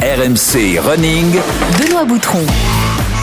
RMC Running. Benoît Boutron.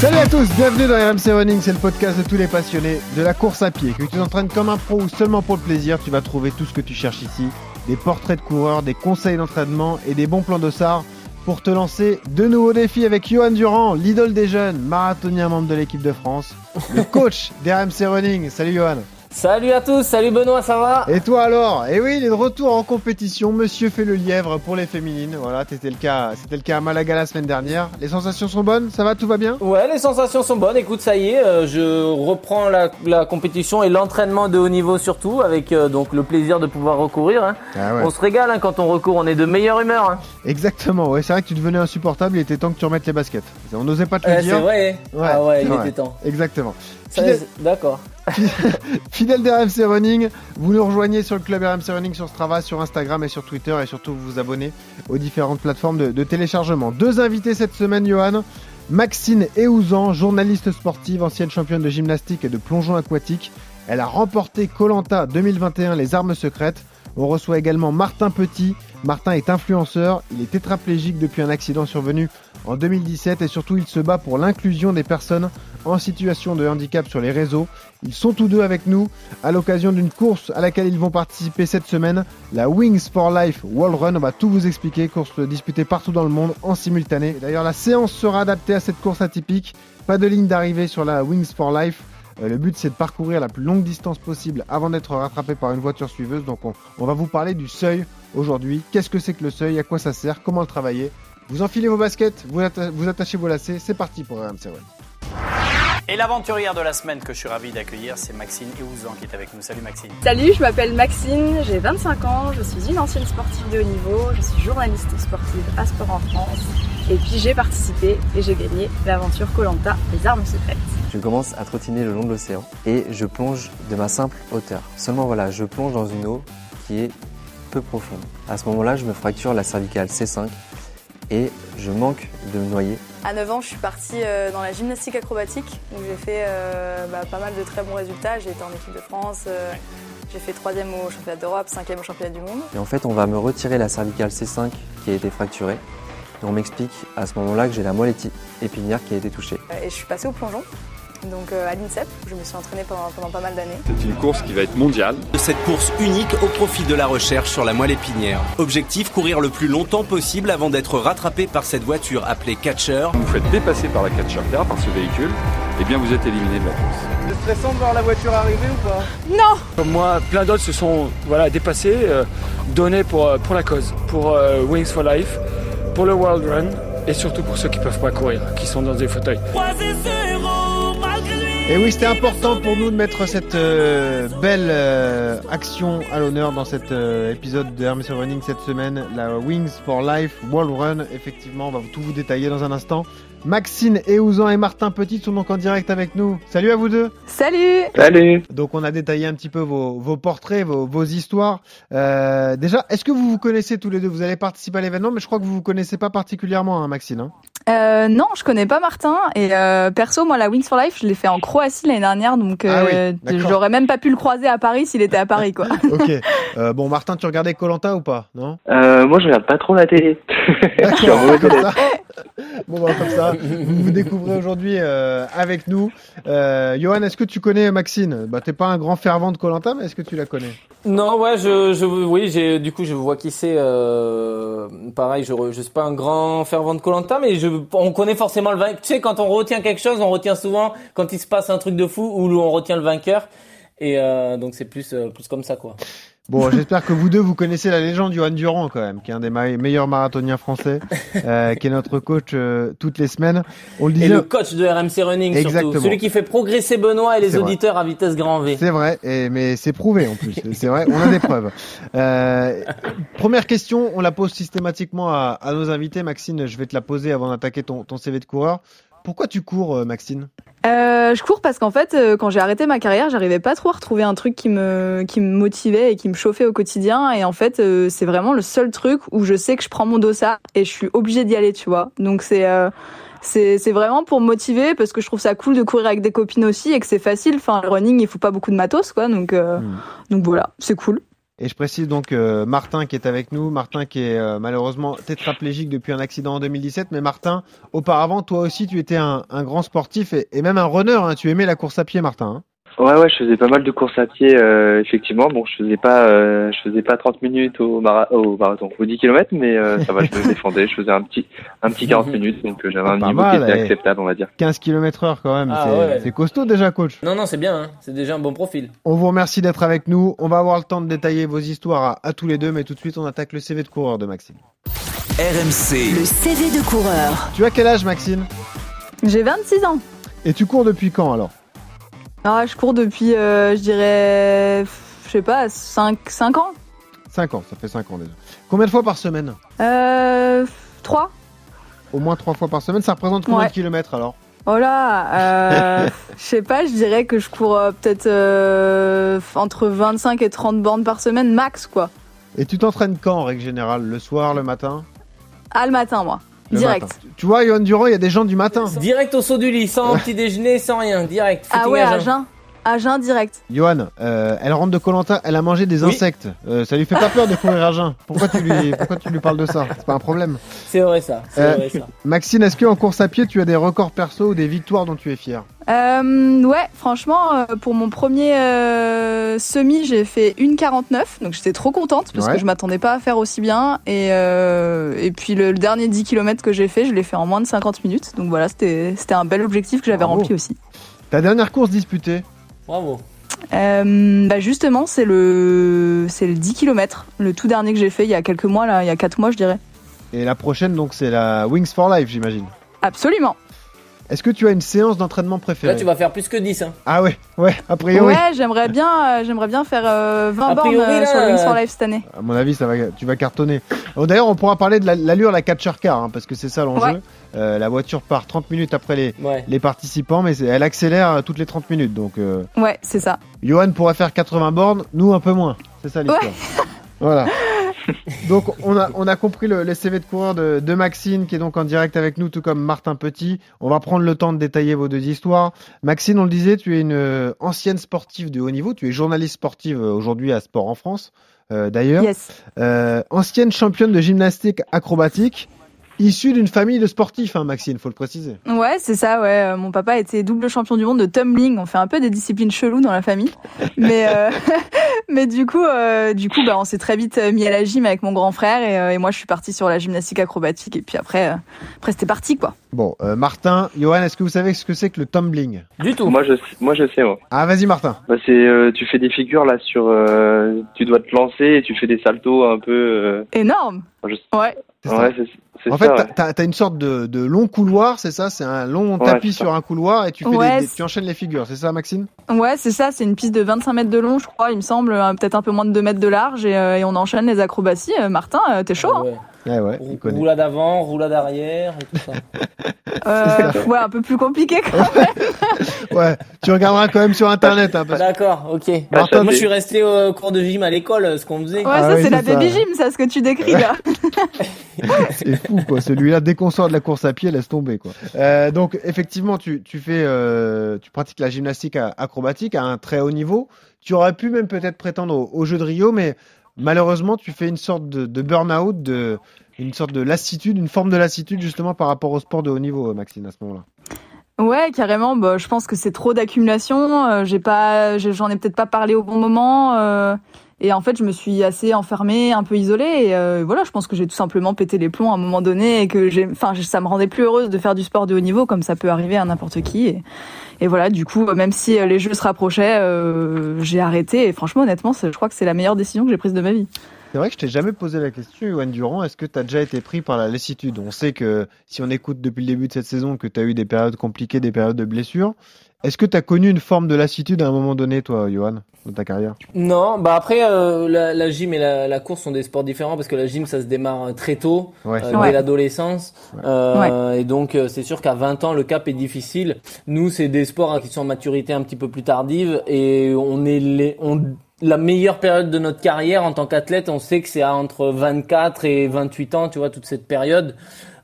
Salut à tous, bienvenue dans RMC Running, c'est le podcast de tous les passionnés de la course à pied. Que tu t'entraînes comme un pro ou seulement pour le plaisir, tu vas trouver tout ce que tu cherches ici. Des portraits de coureurs, des conseils d'entraînement et des bons plans d'ossard pour te lancer de nouveaux défis avec Johan Durand, l'idole des jeunes, marathonien membre de l'équipe de France, le coach d'RMC Running. Salut Johan. Salut à tous, salut Benoît, ça va? Et toi alors? Et oui, il est de retour en compétition. Monsieur fait le lièvre pour les féminines. Voilà, c'était le cas, c'était le cas à Malaga la semaine dernière. Les sensations sont bonnes, ça va, tout va bien? Ouais, les sensations sont bonnes. Écoute, ça y est, euh, je reprends la, la compétition et l'entraînement de haut niveau surtout, avec euh, donc le plaisir de pouvoir recourir. hein. Ah ouais. On se régale hein, quand on recourt, on est de meilleure humeur. hein. Exactement, ouais, c'est vrai que tu devenais insupportable, il était temps que tu remettes les baskets. On n'osait pas te le Ouais, dire. c'est vrai. Ouais, ah ouais, il vrai. était temps. Exactement. Fidèle, D'accord. fidèle d'RMC Running, vous nous rejoignez sur le club RMC Running sur Strava, sur Instagram et sur Twitter et surtout vous vous abonnez aux différentes plateformes de, de téléchargement. Deux invités cette semaine, Johan. Maxine Eouzan, journaliste sportive, ancienne championne de gymnastique et de plongeon aquatique. Elle a remporté Colanta 2021 les armes secrètes. On reçoit également Martin Petit. Martin est influenceur, il est tétraplégique depuis un accident survenu en 2017 et surtout il se bat pour l'inclusion des personnes en situation de handicap sur les réseaux. Ils sont tous deux avec nous à l'occasion d'une course à laquelle ils vont participer cette semaine, la Wings for Life World Run. On va tout vous expliquer, course disputée partout dans le monde en simultané. D'ailleurs, la séance sera adaptée à cette course atypique. Pas de ligne d'arrivée sur la Wings for Life. Euh, le but, c'est de parcourir la plus longue distance possible avant d'être rattrapé par une voiture suiveuse. Donc, on, on va vous parler du seuil aujourd'hui. Qu'est-ce que c'est que le seuil? À quoi ça sert? Comment le travailler? Vous enfilez vos baskets, vous, atta- vous attachez vos lacets. C'est parti pour RMC Run. Et l'aventurière de la semaine que je suis ravi d'accueillir, c'est Maxine Eouzan qui est avec nous. Salut Maxine. Salut, je m'appelle Maxine, j'ai 25 ans, je suis une ancienne sportive de haut niveau, je suis journaliste sportive à Sport en France et puis j'ai participé et j'ai gagné l'aventure Colanta les armes secrètes. Je commence à trottiner le long de l'océan et je plonge de ma simple hauteur. Seulement voilà, je plonge dans une eau qui est peu profonde. À ce moment-là, je me fracture la cervicale C5 et je manque de me noyer. À 9 ans, je suis partie euh, dans la gymnastique acrobatique où j'ai fait euh, bah, pas mal de très bons résultats. J'ai été en équipe de France, euh, j'ai fait 3 au championnat d'Europe, 5 au championnat du monde. Et en fait, on va me retirer la cervicale C5 qui a été fracturée. Et on m'explique à ce moment-là que j'ai la moelle épinière qui a été touchée. Et je suis passée au plongeon, donc euh, à l'INSEP, où je me suis entraînée pendant, pendant pas mal d'années. C'est une course qui va être mondiale. Cette course unique au profit de la recherche sur la moelle épinière. Objectif, courir le plus longtemps possible avant d'être rattrapé par cette voiture appelée Catcher. Vous vous faites dépasser par la catcher car par ce véhicule, et bien vous êtes éliminé de la course. C'est stressant de voir la voiture arriver ou pas? Comme moi, plein d'autres se sont voilà, dépassés, euh, donnés pour, euh, pour la cause, pour euh, Wings for Life, pour le World Run et surtout pour ceux qui peuvent pas courir, qui sont dans des fauteuils. Et oui, c'était important pour nous de mettre cette euh, belle euh, action à l'honneur dans cet euh, épisode de RMC Running cette semaine, la Wings for Life World Run. Effectivement, on va tout vous détailler dans un instant. Maxine Eouzan et Martin Petit sont donc en direct avec nous. Salut à vous deux. Salut Salut Donc on a détaillé un petit peu vos, vos portraits, vos, vos histoires. Euh, déjà, est-ce que vous vous connaissez tous les deux? Vous allez participer à l'événement, mais je crois que vous vous connaissez pas particulièrement, hein, Maxine. hein Euh, non, je connais pas Martin. Et euh, perso, moi, la Wings for Life, je l'ai fait en Croatie l'année dernière, donc Ah oui, j'aurais même pas pu le croiser à Paris s'il était à Paris, quoi. ok. Euh, bon, Martin, tu regardais Colanta ou pas? Non? Euh, moi, je regarde pas trop la télé. Je suis un D'accord. Bon, bah, comme ça, vous vous découvrez aujourd'hui euh, avec nous. Euh, Johan, est-ce que tu connais Maxine? Bah, t'es pas un grand fervent de Colanta, mais est-ce que tu la connais? Non, ouais, je, je, oui, j'ai, du coup, je vois qui c'est. Euh, pareil, je, je suis pas un grand fervent de Colanta, mais je, on connaît forcément le vainqueur. Tu sais, quand on retient quelque chose, on retient souvent quand il se passe un truc de fou ou on retient le vainqueur. Et euh, donc c'est plus, euh, plus comme ça, quoi. Bon, j'espère que vous deux, vous connaissez la légende Johan Durand quand même, qui est un des ma- meilleurs marathoniens français, euh, qui est notre coach euh, toutes les semaines. On le Et disait. le coach de RMC Running Exactement. surtout, celui qui fait progresser Benoît et les vrai. auditeurs à vitesse grand V. C'est vrai, et, mais c'est prouvé en plus. C'est vrai, on a des preuves. Euh, première question, on la pose systématiquement à, à nos invités. Maxine, je vais te la poser avant d'attaquer ton, ton CV de coureur. Pourquoi tu cours, euh, Maxine Euh, je cours parce qu'en fait, euh, quand j'ai arrêté ma carrière, j'arrivais pas trop à retrouver un truc qui me qui me motivait et qui me chauffait au quotidien. Et en fait, euh, c'est vraiment le seul truc où je sais que je prends mon dossard et je suis obligée d'y aller, tu vois. Donc c'est c'est c'est vraiment pour me motiver parce que je trouve ça cool de courir avec des copines aussi et que c'est facile. Enfin, le running, il faut pas beaucoup de matos, quoi. Donc Hmm. donc voilà, c'est cool. Et je précise donc euh, Martin qui est avec nous, Martin qui est euh, malheureusement tétraplégique depuis un accident en 2017. Mais Martin, auparavant, toi aussi, tu étais un, grand sportif et, et même un runner. Hein. Tu aimais la course à pied, Martin. hein. Ouais, ouais, je faisais pas mal de courses à pied, euh, effectivement. Bon, je faisais pas, euh, je faisais pas 30 minutes au, mara au marathon, au 10 km, mais euh, ça va, je me défendais. Je faisais un petit, un petit 40 minutes, donc euh, j'avais un Pas niveau mal, qui était eh. acceptable, on va dire. 15 km heure quand même. Ah c'est ouais. c'est costaud déjà, coach. Non, non, c'est bien. Hein. C'est déjà un bon profil. On vous remercie d'être avec nous. On va avoir le temps de détailler vos histoires à, à tous les deux, mais tout de suite, on attaque le CV de coureur de Maxime. RMC, Le CV de coureur. Tu as quel âge, Maxime? J'ai 26 ans. Et tu cours depuis quand alors? Ah, je cours depuis, euh, je dirais, je sais pas, 5, 5 ans 5 ans, ça fait 5 ans déjà. Combien de fois par semaine Euh, 3 Au moins 3 fois par semaine. Ça représente combien Ouais. de kilomètres alors? Oh là, euh, je sais pas, je dirais que je cours euh, peut-être euh, entre 25 et 30 bornes par semaine max quoi. Et tu t'entraînes quand en règle générale? Le soir, le matin? Ah le matin moi, Le direct. matin. Tu vois, Johan Durand, il y a des gens du matin. Direct au saut du lit, sans petit déjeuner, sans rien. Direct. Ah ouais, à à jeun. À jeun direct. Johan, euh, elle rentre de Colanta, elle a mangé des Oui. insectes. Euh, ça lui fait pas peur de courir à jeun. Pourquoi tu lui, pourquoi tu lui parles de ça? C'est pas un problème. C'est vrai ça. Euh, vrai ça. Maxine, est-ce qu'en course à pied, tu as des records perso ou des victoires dont tu es fier? Euh, ouais, franchement, pour mon premier euh, semi, j'ai fait 1,49, donc j'étais trop contente parce Ouais. que je m'attendais pas à faire aussi bien. Et, euh, et puis le, le dernier 10 km que j'ai fait, je l'ai fait en moins de 50 minutes. Donc voilà, c'était c'était un bel objectif que j'avais rempli aussi. Ta dernière course disputée Bravo. Euh, bah justement, c'est le c'est le 10 km, le tout dernier que j'ai fait il y a quelques mois là, il y a 4 mois je dirais. et la prochaine, donc, c'est la Wings for Life, j'imagine. Absolument. Est-ce que tu as une séance d'entraînement préférée Là, tu vas faire plus que 10. Hein. Ah ouais, ouais, a priori. Ouais, j'aimerais bien euh, j'aimerais bien faire euh, 20 A bornes euh, là, sur le Wings for euh, Life cette année. À mon avis, ça va, tu vas cartonner. Oh, D'ailleurs, on pourra parler de la- l'allure, la catcher car, hein, parce que c'est ça l'enjeu. Ouais. Euh, la voiture part 30 minutes après les, Ouais. les participants, mais elle accélère toutes les 30 minutes. Donc, euh, Ouais, c'est ça. Johan pourrait faire 80 bornes, nous un peu moins. C'est ça l'histoire. Voilà. Donc on a, on a compris le, le CV de coureur de, de Maxine qui est donc en direct avec nous, tout comme Martin Petit. On va prendre le temps de détailler vos deux histoires. Maxine, on le disait, tu es une euh, ancienne sportive de haut niveau. Tu es journaliste sportive euh, aujourd'hui à Sport en France, euh, d'ailleurs. Yes. Euh, ancienne championne de gymnastique acrobatique, issue d'une famille de sportifs, hein, Maxine, faut le préciser. Ouais, c'est ça, ouais. Euh, Mon papa était double champion du monde de tumbling. On fait un peu des disciplines cheloues dans la famille. Mais, euh, mais du coup, euh, du coup, bah, on s'est très vite mis à la gym avec mon grand frère et, euh, et moi, je suis partie sur la gymnastique acrobatique. Et puis après, euh, après c'était parti, quoi. Bon, euh, Martin, Johan, est-ce que vous savez ce que c'est que le tumbling? Du tout. Moi, je, moi, je sais, moi. Ah, vas-y, Martin. Bah, c'est, euh, tu fais des figures là sur, euh, tu dois te lancer et tu fais des saltos un peu. Euh, Énorme. je- Ouais. C'est ça. ouais, En ça. fait, ouais. t'as- une sorte de, de long couloir, c'est ça? C'est un long Ouais, tapis sur un couloir et tu, fais des- Ouais, des- c'est- tu enchaînes les figures, c'est ça, Maxime? Ouais, c'est ça. C'est une piste de 25 mètres de long, je crois, il me semble, euh, peut-être un peu moins de 2 mètres de large et, euh, et on enchaîne les acrobaties. Euh, Martin, euh, t'es chaud, hein? Ouais. Ouais. Roulade avant, roulade arrière et tout ça. Euh, ouais, un peu plus compliqué quand même. Ouais, tu regarderas quand même sur internet. Hein, parce- D'accord, ok. Martin, Moi, je suis resté au cours de gym à l'école, ce qu'on faisait. Ouais, Ah ça, oui, c'est la c'est ça. baby gym, ça, ce que tu décris là. C'est fou, quoi. Celui-là, dès qu'on sort de la course à pied, laisse tomber, quoi. Euh, donc, effectivement, tu, tu fais, euh, tu pratiques la gymnastique acrobatique à un très haut niveau. Tu aurais pu même peut-être prétendre au, au jeu de Rio, mais malheureusement, tu fais une sorte de, burn-out, de, une sorte de lassitude, une forme de lassitude justement par rapport au sport de haut niveau, Maxine, à ce moment-là. Ouais, carrément. Bah, je pense que c'est trop d'accumulation. Euh, j'ai pas, j'en ai peut-être pas parlé au bon moment. euh, et en fait, je me suis assez enfermée, un peu isolée. Et euh, voilà, je pense que j'ai tout simplement pété les plombs à un moment donné et que j'ai, enfin, ça me rendait plus heureuse de faire du sport de haut niveau, comme ça peut arriver à n'importe qui. Et, voilà, du coup, même si euh, les jeux se rapprochaient, euh, j'ai arrêté. Et franchement, honnêtement, je crois que c'est la meilleure décision que j'ai prise de ma vie. C'est vrai que je t'ai jamais posé la question, Yoann Durand. Est-ce que tu as déjà été pris par la lassitude? On sait que si on écoute depuis le début de cette saison que tu as eu des périodes compliquées, des périodes de blessures. Est-ce que tu as connu une forme de lassitude à un moment donné, toi, Johan, dans ta carrière? Non, bah après, euh, la, la gym et la, la course sont des sports différents parce que la gym, ça se démarre euh, très tôt, Ouais, euh, Ouais. dès l'adolescence. Euh, Et donc, euh, c'est sûr qu'à 20 ans, le cap est difficile. Nous, c'est des sports hein, qui sont en maturité un petit peu plus tardive et on est les, on, la meilleure période de notre carrière en tant qu'athlète, on sait que c'est à entre 24 et 28 ans, tu vois, toute cette période.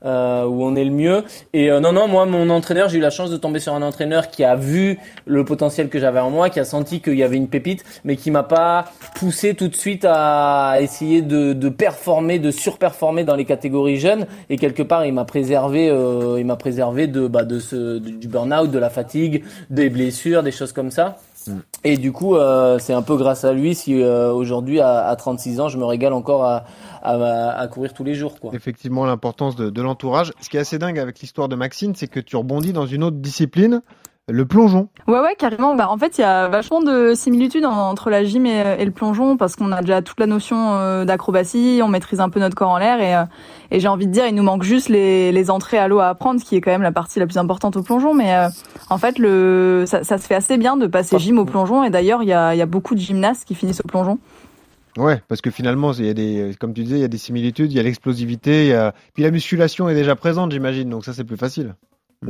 Euh, où on est le mieux. Et euh, non, non, moi, mon entraîneur, j'ai eu la chance de tomber sur un entraîneur qui a vu le potentiel que j'avais en moi, qui a senti qu'il y avait une pépite, mais qui m'a pas poussé tout de suite à essayer de, de performer, de surperformer dans les catégories jeunes. Et quelque part, il m'a préservé, euh, il m'a préservé de, bah, de ce, du burn-out, de la fatigue, des blessures, des choses comme ça. Mm. Et du coup, euh, c'est un peu grâce à lui si euh, aujourd'hui, à, à 36 ans, je me régale encore à, courir tous les jours. Effectivement, l'importance de, de l'entourage. Ce qui est assez dingue avec l'histoire de Maxine, c'est que tu rebondis dans une autre discipline, le plongeon. Ouais, ouais, carrément. Bah, en fait, il y a vachement de similitudes en- entre la gym et, et le plongeon parce qu'on a déjà toute la notion euh, d'acrobatie, on maîtrise un peu notre corps en l'air et, euh, et j'ai envie de dire, il nous manque juste les, les entrées à l'eau à apprendre, ce qui est quand même la partie la plus importante au plongeon. Mais euh, en fait, le, ça, ça se fait assez bien de passer gym au plongeon et d'ailleurs, il y a, il y a beaucoup de gymnastes qui finissent au plongeon. Ouais, parce que finalement, il y a des, comme tu disais, il y a des similitudes, il y a l'explosivité, a... puis la musculation est déjà présente, j'imagine, donc ça c'est plus facile.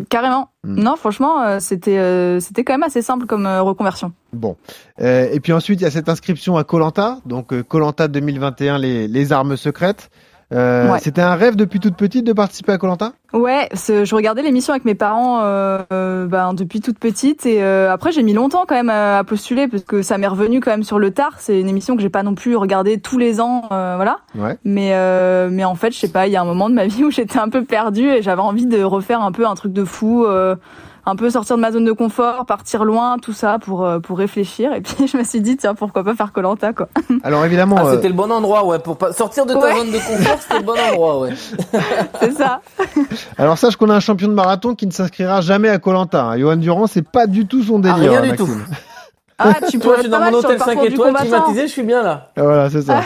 Carrément. Mm. Non, franchement, euh, c'était euh, c'était quand même assez simple comme euh, reconversion. Bon. Et puis ensuite, il y a cette inscription à Colanta, donc Colanta 2021, les, les armes secrètes. Euh, Ouais. C'était un rêve depuis toute petite de participer à Colanta Ouais, je regardais l'émission avec mes parents euh, ben, depuis toute petite et euh, après j'ai mis longtemps quand même à, à postuler parce que ça m'est revenu quand même sur le tard. C'est une émission que j'ai pas non plus regardée tous les ans, voilà. Ouais. Mais mais en fait, je sais pas, il y a un moment de ma vie où j'étais un peu perdue et j'avais envie de refaire un peu un truc de fou. Un peu sortir de ma zone de confort, partir loin, tout ça pour euh, pour réfléchir. Et puis je me suis dit tiens pourquoi pas faire Colanta quoi. Alors évidemment, Ah, euh, c'était le bon endroit, ouais, pour pas sortir de ta Ouais. zone de confort, c'était le bon endroit, ouais. C'est ça. alors sache qu'on a un champion de marathon qui ne s'inscrira jamais à Colanta. Hein. Johan Durand, c'est pas du tout son Ah, délire. rien hein, du Maxime. tout. Ah tu Toi, je suis dans mon hôtel 5 parcours du étoiles, climatisé, je suis bien là. Ah, Voilà, c'est ça.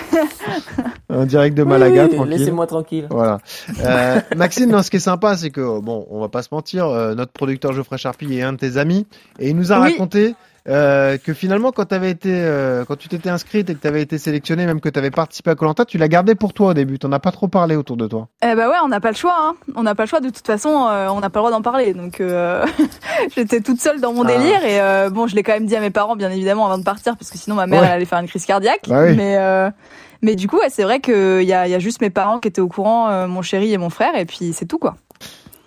en direct de Malaga, Oui, tranquille. Laissez-moi tranquille. Voilà. Euh, Maxime, non, ce qui est sympa, c'est que bon, on va pas se mentir, euh, notre producteur Geoffrey Charpie est un de tes amis et il nous a Oui. raconté euh, que finalement, quand été, euh, quand tu t'étais inscrite et que tu avais été sélectionné, même que tu avais participé à Colanta, tu l'as gardé pour toi au début. T'en as pas trop parlé autour de toi. Eh ben ouais, on n'a pas le choix. Hein. On n'a pas le choix. De toute façon, euh, on n'a pas le droit d'en parler. Donc euh, j'étais toute seule dans mon Ah. délire et euh, bon, je l'ai quand même dit à mes parents, bien évidemment, avant de partir, parce que sinon ma mère Ouais. elle allait faire une crise cardiaque. Bah oui. Mais euh, mais du coup, ouais, c'est vrai qu'il y a, y a juste mes parents qui étaient au courant, mon chéri et mon frère, et puis c'est tout quoi.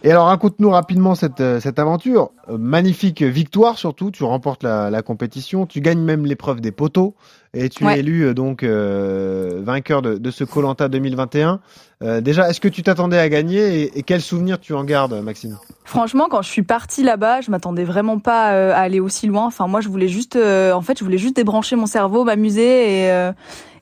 Et alors, raconte-nous rapidement cette, euh, cette aventure. Euh, magnifique victoire surtout. Tu remportes la, la compétition. Tu gagnes même l'épreuve des poteaux. Et tu Ouais. es élu euh, donc euh, vainqueur de, de ce Colanta 2021. Euh, déjà, est-ce que tu t'attendais à gagner et, et quel souvenir tu en gardes, Maxime? Franchement, quand je suis partie là-bas, je m'attendais vraiment pas à aller aussi loin. Enfin, moi, je voulais juste, euh, en fait, je voulais juste débrancher mon cerveau, m'amuser et euh,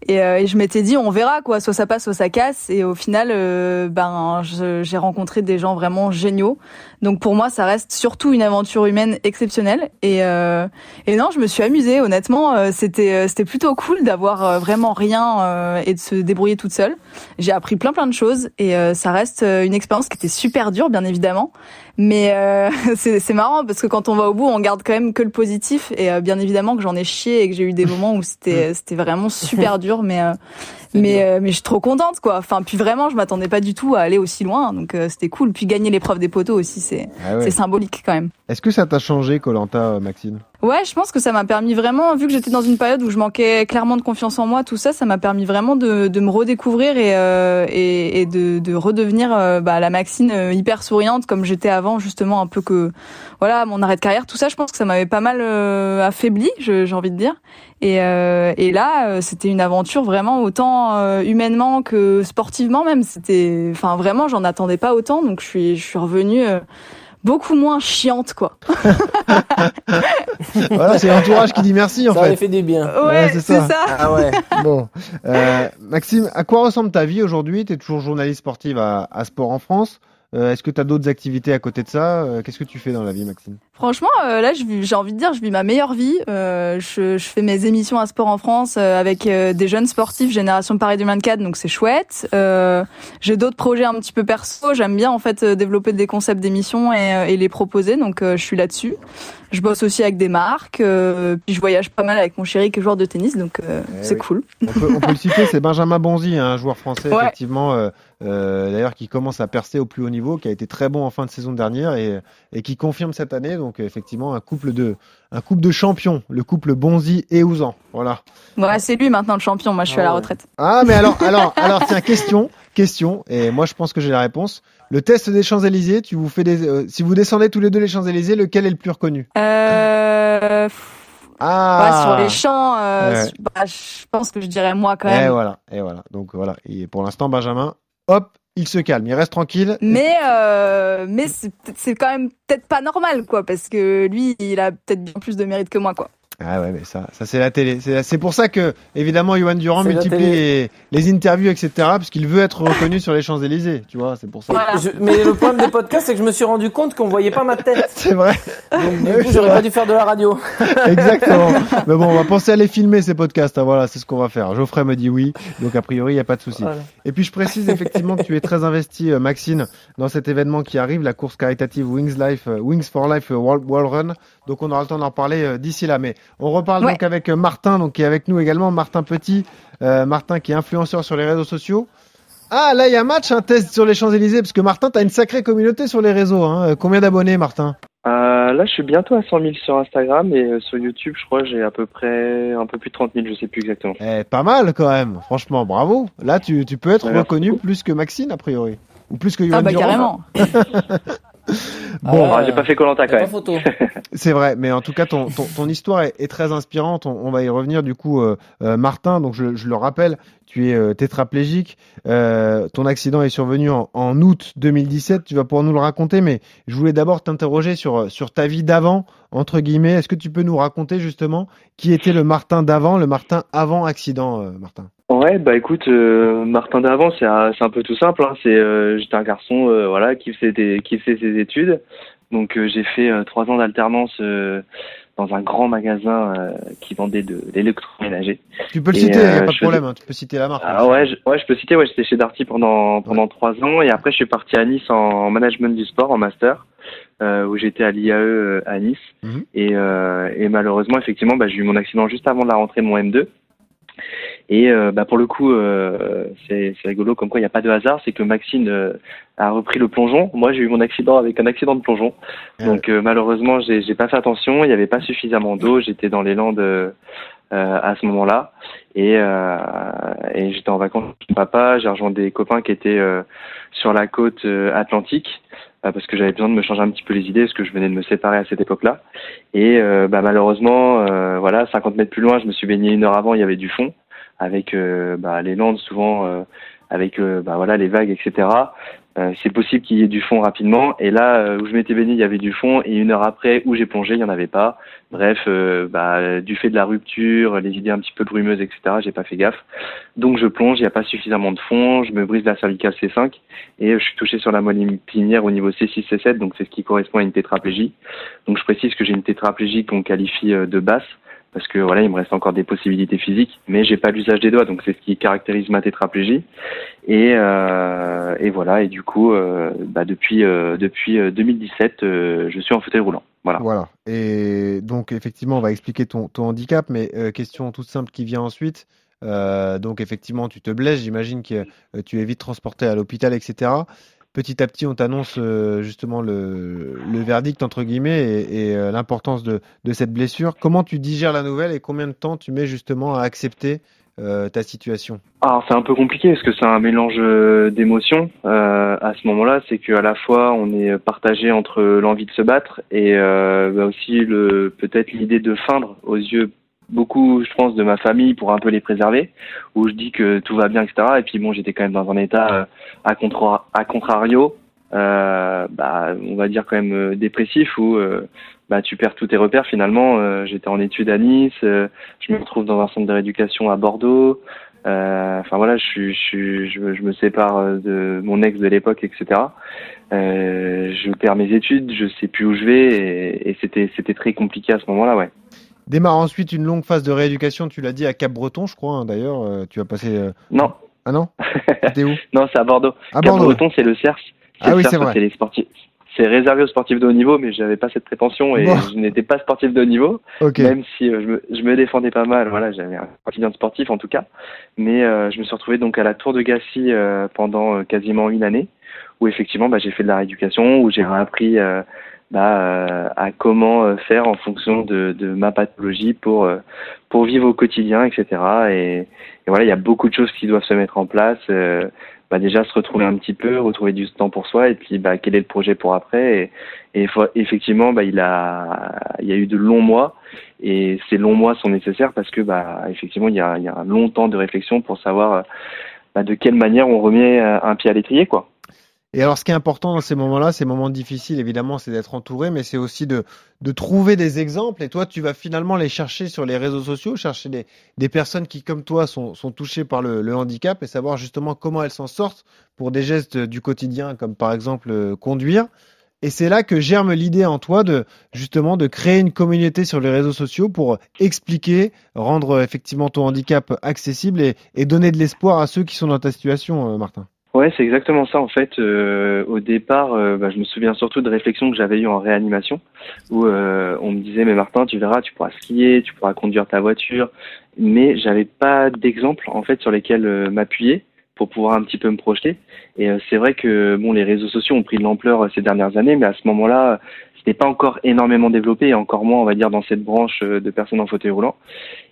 et, euh, je m'étais dit, on verra quoi, soit ça passe, soit ça casse. Et au final, euh, ben, j'ai rencontré des gens vraiment géniaux. Donc pour moi, ça reste surtout une aventure humaine exceptionnelle. Et euh, et non, je me suis amusée. Honnêtement, euh, c'était euh, c'était plutôt cool d'avoir euh, vraiment rien et de se débrouiller toute seule. J'ai appris plein plein de choses et ça reste une expérience qui était super dure, bien évidemment. Mais euh, c'est marrant parce que quand on va au bout, on garde quand même que le positif. Et euh, bien évidemment que j'en ai chié et que j'ai eu des moments où c'était c'était vraiment super dur. Mais euh, mais euh, mais je suis trop contente quoi. Enfin puis vraiment, je m'attendais pas du tout à aller aussi loin. Donc euh, c'était cool. Puis gagner l'épreuve des poteaux aussi, c'est Ah ouais. c'est symbolique quand même. Est-ce que ça t'a changé, Colanta, Maxime? Ouais, je pense que ça m'a permis vraiment, vu que j'étais dans une période où je manquais clairement de confiance en moi, tout ça, ça m'a permis vraiment de, de me redécouvrir et, euh, et, et de, de redevenir euh, bah, la Maxine euh, hyper souriante comme j'étais avant, justement un peu que voilà mon arrêt de carrière, tout ça, je pense que ça m'avait pas mal euh, affaibli, j'ai envie de dire. Et, euh, et là, c'était une aventure vraiment autant humainement que sportivement même. C'était, enfin vraiment, j'en attendais pas autant, donc je suis, je suis revenue. Beaucoup moins chiante quoi. Voilà, c'est l'entourage qui dit merci en Ça avait fait. fait du bien. Ouais, c'est ça. ça. Ah ouais. Bon, Euh, Maxime, à quoi ressemble ta vie aujourd'hui? Tu es toujours journaliste sportive à, à Sport en France. Euh, Est-ce que tu as d'autres activités à côté de ça? Euh, Qu'est-ce que tu fais dans la vie, Maxime? Franchement, euh, là, j'ai envie de dire, je vis ma meilleure vie. Je, fais mes émissions à Sport en France avec des jeunes sportifs Génération Paris 2024, donc c'est chouette. J'ai d'autres projets un petit peu perso. J'aime bien en fait développer des concepts d'émissions et, et les proposer, donc je suis là-dessus. Je bosse aussi avec des marques, euh, puis je voyage pas mal avec mon chéri qui est joueur de tennis, donc euh, Eh c'est oui. cool. on peut, on peut le citer, c'est Benjamin Bonzi, un joueur français, Ouais. effectivement, euh, euh, d'ailleurs, qui commence à percer au plus haut niveau, qui a été très bon en fin de saison dernière et, et qui confirme cette année. Donc, effectivement, un couple de, un couple de champions, le couple Bonzi et Ouzan. Voilà. Ouais, c'est lui maintenant le champion. Moi, je suis Ah à la ouais. retraite. Ah, mais alors, alors, alors, tiens, question, question, et moi, je pense que j'ai la réponse. Le test des Champs-Élysées, tu vous fais des, euh, si vous descendez tous les deux les Champs-Élysées, lequel est le plus reconnu? Euh, Ah sur les champs, euh, Ouais. bah, je pense que je dirais moi quand Et même. voilà, et voilà. Donc voilà. Et pour l'instant, Benjamin, hop, il se calme, il reste tranquille. Mais euh, mais c'est quand même peut-être pas normal quoi, parce que lui, il a peut-être bien plus de mérite que moi quoi. Ah ouais, mais ça, ça c'est la télé. C'est c'est pour ça que, évidemment, Johan Durand multiplie les, les interviews, etc., parce qu'il veut être reconnu sur les Champs-Élysées. Tu vois, c'est pour ça. Voilà. Je- mais le problème des podcasts, c'est que je me suis rendu compte qu'on voyait pas ma tête. C'est vrai. Donc du coup, j'aurais pas dû faire de la radio. Exactement. Mais bon, on va penser à les filmer, ces podcasts. hein. Voilà, c'est ce qu'on va faire. Geoffrey me dit oui. Donc, a priori, il n'y a pas de souci. Voilà. Et puis, je précise effectivement que tu es très investi, euh, Maxine, dans cet événement qui arrive, la course caritative Wings Life, euh, Wings for Life euh, World, World Run. Donc, on aura le temps d'en reparler euh, d'ici là. Mais on reparle Ouais. donc avec euh, Martin, donc qui est avec nous également, Martin Petit, euh, Martin qui est influenceur sur les réseaux sociaux. Ah, là, il y a un match, un test sur les Champs-Élysées, parce que Martin, tu as une sacrée communauté sur les réseaux. Hein. Combien d'abonnés, Martin? Euh, là, je suis bientôt à 100 000 sur Instagram et euh, sur YouTube, je crois, j'ai à peu près un peu plus de 30 000, je sais plus exactement. Eh, pas mal quand même, franchement, bravo. Là, tu, tu peux être Ouais, merci reconnu plus que Maxine, a priori. Ou plus que Johan Ah bah Durand. carrément. Bon, Ah, j'ai pas fait Colanta quand pas même. photo. c'est vrai, mais en tout cas, ton, ton, ton histoire est, est très inspirante. On, on va y revenir du coup, euh, euh, Martin. Donc, je, je le rappelle, tu es euh, tétraplégique. Euh, ton accident est survenu en, en août 2017. Tu vas pouvoir nous le raconter, mais je voulais d'abord t'interroger sur, sur ta vie d'avant, entre guillemets. Est-ce que tu peux nous raconter justement qui était le Martin d'avant, le Martin avant accident, euh, Martin? Ouais, bah écoute, euh, Martin d'avant, c'est un, un peu tout simple. Hein. C'est, euh, j'étais un garçon, euh, voilà, qui faisait des, qui faisait ses études. Donc euh, j'ai fait euh, trois ans d'alternance euh, dans un grand magasin euh, qui vendait de l'électroménager. Tu peux le Et, citer, n'y a pas de problème. hein, tu peux citer la marque. Ah ouais, je, ouais, je peux citer. Ouais, j'étais chez Darty pendant pendant trois ans et après je suis parti à Nice en, en management du sport en master. Euh, où j'étais à l'IAE à Nice Mhm. et, euh, et malheureusement effectivement bah, j'ai eu mon accident juste avant de la rentrée de mon M2 et euh, bah, pour le coup euh, c'est rigolo comme quoi il n'y a pas de hasard c'est que Maxine euh, a repris le plongeon. Moi j'ai eu mon accident avec un accident de plongeon. Ah donc euh, malheureusement j'ai pas fait attention. Il n'y avait pas suffisamment d'eau. J'étais dans les Landes à ce moment-là. Et, euh, et j'étais en vacances avec mon papa. J'ai rejoint des copains qui étaient euh, sur la côte euh, atlantique parce que j'avais besoin de me changer un petit peu les idées parce que je venais de me séparer à cette époque-là. Et euh, bah, malheureusement euh, voilà 50 mètres plus loin je me suis baigné une heure avant il y avait du fond avec euh, bah, les landes souvent avec bah, voilà les vagues etc Euh, c'est possible qu'il y ait du fond rapidement. Et là euh, où je m'étais baigné il y avait du fond. Et une heure après où j'ai plongé il y en avait pas. Bref euh, bah, du fait de la rupture les idées un petit peu brumeuses etc j'ai pas fait gaffe. Donc je plonge. Il n'y a pas suffisamment de fond. Je me brise la cervicale C5 et je suis touché sur la moelle épinière au niveau C6 C7 donc c'est ce qui correspond à une tétraplégie. Donc je précise que j'ai une tétraplégie qu'on qualifie euh, de basse parce que voilà, il me reste encore des possibilités physiques, mais j'ai pas l'usage des doigts, donc c'est ce qui caractérise ma tétraplégie. Et, euh, voilà, et du coup, euh, bah depuis euh, depuis euh, 2017, euh, je suis en fauteuil roulant. Voilà. Voilà. Et donc, effectivement, on va expliquer ton, handicap, mais question toute simple qui vient ensuite. Donc, effectivement, tu te blesses, j'imagine que tu es vite transporté à l'hôpital, etc. Petit à petit, on t'annonce euh, justement le, verdict, entre guillemets, et, euh, l'importance de, cette blessure. Comment tu digères la nouvelle et combien de temps tu mets justement à accepter euh, ta situation? Alors c'est un peu compliqué parce que c'est un mélange d'émotions. À ce moment-là, c'est qu'à la fois on est partagé entre l'envie de se battre et bah aussi peut-être l'idée de feindre aux yeux beaucoup, je pense, de ma famille pour un peu les préserver, où je dis que tout va bien, etc. Et puis bon, j'étais quand même dans un état euh, à, contra à contrario, euh, bah, on va dire quand même euh, dépressif, où euh, bah, tu perds tous tes repères finalement. Euh, j'étais en études à Nice, euh, je me retrouve dans un centre de rééducation à Bordeaux. Enfin voilà, je, suis, je, je, me sépare de mon ex de l'époque, etc. Je perds mes études, je sais plus où je vais, et, et c'était c'était très compliqué à ce moment-là, ouais. Démarre ensuite une longue phase de rééducation, tu l'as dit, à Cap-Breton, je crois, hein, d'ailleurs. euh, tu as passé. euh, Non, Ah non C'était où non, c'est à Bordeaux. À Bordeaux. Cap-Breton, c'est le CERS. Ah oui, c'est vrai. C'est les sportifs. C'est réservé aux sportifs de haut niveau, mais j'avais pas cette prétention et Bon. je n'étais pas sportif de haut niveau, même si euh, je, me, je me défendais pas mal. Voilà, j'avais un quotidien de sportif en tout cas, mais euh, je me suis retrouvé donc à la Tour de Gassy pendant quasiment une année, où effectivement bah, j'ai fait de la rééducation, où j'ai appris bah, euh, à comment euh, faire en fonction de, de ma pathologie pour euh, pour vivre au quotidien, etc. Et, et voilà, il y a beaucoup de choses qui doivent se mettre en place. euh, bah, déjà se retrouver un petit peu, retrouver du temps pour soi, et puis bah, quel est le projet pour après. Et, et effectivement, bah, il a, il y a eu de longs mois, et ces longs mois sont nécessaires parce que bah, effectivement, il y a, il y a un long temps de réflexion pour savoir bah, de quelle manière on remet un pied à l'étrier, quoi. Et alors, ce qui est important dans ces moments-là, ces moments difficiles, évidemment, c'est d'être entouré, mais c'est aussi de, de trouver des exemples. Et toi, tu vas finalement les chercher sur les réseaux sociaux, chercher des, des personnes qui, comme toi, sont, sont touchées par le, le, handicap et savoir justement comment elles s'en sortent pour des gestes du quotidien, comme par exemple euh, conduire. Et c'est là que germe l'idée en toi de justement de créer une communauté sur les réseaux sociaux pour expliquer, rendre effectivement ton handicap accessible et, et donner de l'espoir à ceux qui sont dans ta situation, euh, Martin. Ouais, c'est exactement ça en fait. Euh, au départ, euh, bah, je me souviens surtout de réflexions que j'avais eues en réanimation, où euh, on me disait mais Martin, tu verras, tu pourras skier, tu pourras conduire ta voiture, mais j'avais pas d'exemple en fait sur lesquels m'appuyer pour pouvoir un petit peu me projeter. Et c'est vrai que bon, les réseaux sociaux ont pris de l'ampleur ces dernières années, mais à ce moment-là, c'était pas encore énormément développé, et encore moins, on va dire, dans cette branche de personnes en fauteuil roulant.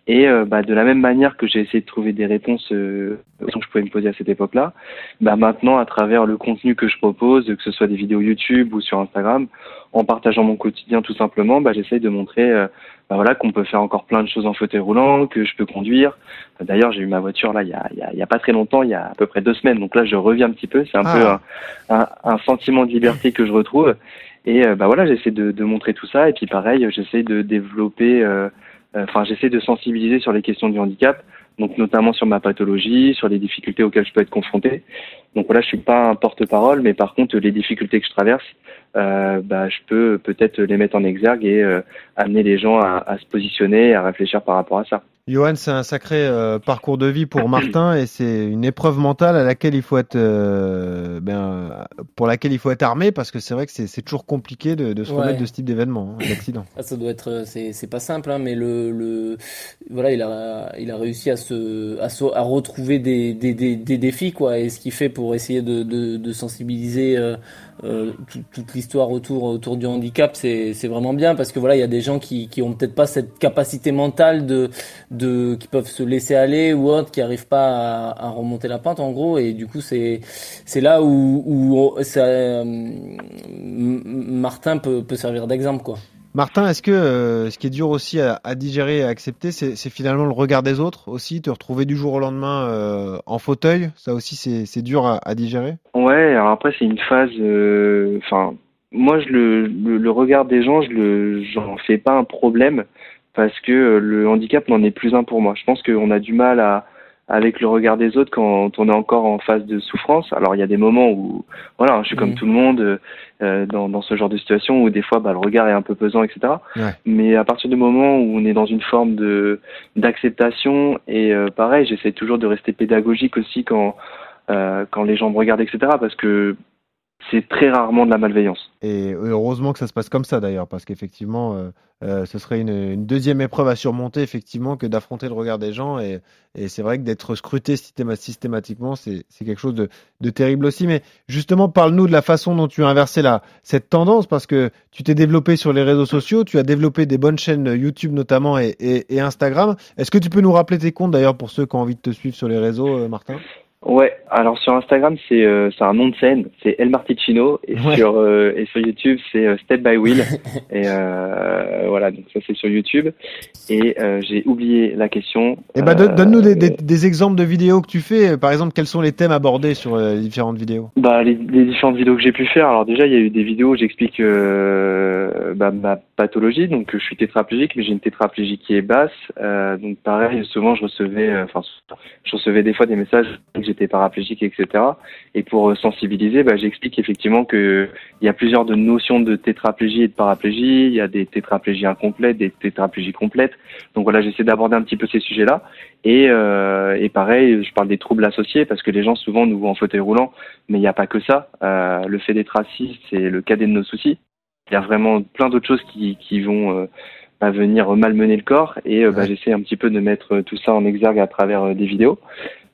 Et euh, bah, de la même manière que j'ai essayé de trouver des réponses euh, que je pouvais me poser à cette époque-là, bah, maintenant, à travers le contenu que je propose, que ce soit des vidéos YouTube ou sur Instagram, en partageant mon quotidien tout simplement, bah, j'essaye de montrer euh, bah, voilà, qu'on peut faire encore plein de choses en fauteuil roulant, que je peux conduire. D'ailleurs, j'ai eu ma voiture là il y a, il y, a, il y a pas très longtemps, il y a à peu près deux semaines. Donc là, je reviens un petit peu. C'est un peu ah. un, un, un, sentiment de liberté que je retrouve. Et bah voilà, j'essaie de, de, montrer tout ça. Et puis pareil, j'essaie de développer euh, enfin, j'essaie de sensibiliser sur les questions du handicap, donc notamment sur ma pathologie, sur les difficultés auxquelles je peux être confronté. Donc voilà, je suis pas un porte-parole, mais par contre, les difficultés que je traverse, euh, bah, je peux peut-être les mettre en exergue et euh, amener les gens à, à, se positionner, à réfléchir par rapport à ça. Johan, c'est un sacré euh, parcours de vie pour Martin et c'est une épreuve mentale à laquelle il faut être, euh, ben, pour laquelle il faut être armé parce que c'est vrai que c'est toujours compliqué de, de se ouais. remettre de ce type d'événement, hein, d'accident. Ah, ça doit être, euh, c'est pas simple, hein, mais le, le, voilà, il a, il a réussi à se, à, se, à retrouver des, des, des, des, défis quoi, et ce qu'il fait pour essayer de, de, de sensibiliser. Euh, euh, toute, toute l'histoire autour autour du handicap, c'est vraiment bien parce que voilà, il y a des gens qui qui ont peut-être pas cette capacité mentale de de qui peuvent se laisser aller ou autres, qui arrivent pas à, à remonter la pente en gros, et du coup c'est c'est là où où ça, euh, Martin peut peut servir d'exemple quoi. Martin, est-ce que euh, ce qui est dur aussi à, à digérer et à accepter, c'est finalement le regard des autres aussi, te retrouver du jour au lendemain euh, en fauteuil, ça aussi c'est dur à, à, digérer? Ouais, alors après c'est une phase, euh, enfin moi je le, le, le, regard des gens, je le j'en fais pas un problème parce que euh, le handicap n'en est plus un pour moi. Je pense qu'on a du mal à avec le regard des autres quand on est encore en phase de souffrance. Alors il y a des moments où voilà, je suis comme mmh. tout le monde euh, dans, dans ce genre de situation où des fois bah, le regard est un peu pesant, etc. Ouais. Mais à partir du moment où on est dans une forme de d'acceptation et euh, pareil, j'essaie toujours de rester pédagogique aussi quand euh, quand les gens me regardent, etc. Parce que c'est très rarement de la malveillance. Et heureusement que ça se passe comme ça d'ailleurs, parce qu'effectivement, euh, euh, ce serait une, deuxième épreuve à surmonter, effectivement, que d'affronter le regard des gens. Et, c'est vrai que d'être scruté systématiquement, c'est quelque chose de, terrible aussi. Mais justement, parle-nous de la façon dont tu as inversé cette tendance, parce que tu t'es développé sur les réseaux sociaux, tu as développé des bonnes chaînes YouTube notamment et Instagram. Est-ce que tu peux nous rappeler tes comptes d'ailleurs pour ceux qui ont envie de te suivre sur les réseaux, euh, Martin? Ouais, alors sur Instagram c'est euh, un nom de scène, c'est El Marticino et ouais. sur euh, et sur YouTube c'est euh, Step by Will et euh, voilà donc ça c'est sur YouTube et j'ai oublié la question. Eh ben donne-nous des, des, des, exemples de vidéos que tu fais, par exemple quels sont les thèmes abordés sur les différentes vidéos? Bah les, les différentes vidéos que j'ai pu faire, alors déjà il y a eu des vidéos où j'explique bah, ma pathologie donc je suis tétraplégique mais j'ai une tétraplégie qui est basse donc pareil souvent je recevais enfin je recevais des fois des messages que j'étais paraplégique, etc. Et pour euh, sensibiliser, bah, j'explique effectivement que il y a plusieurs de notions de tétraplégie et de paraplégie. Il y a des tétraplégies incomplètes, des tétraplégies complètes. Donc voilà, j'essaie d'aborder un petit peu ces sujets-là. Et, euh, et pareil, je parle des troubles associés parce que les gens souvent nous voient en fauteuil roulant, mais il n'y a pas que ça. Euh, le fait d'être assis, c'est le cadet de nos soucis. Il y a vraiment plein d'autres choses qui, qui vont euh, à venir malmener le corps et euh, bah, j'essaie un petit peu de mettre tout ça en exergue à travers euh, des vidéos.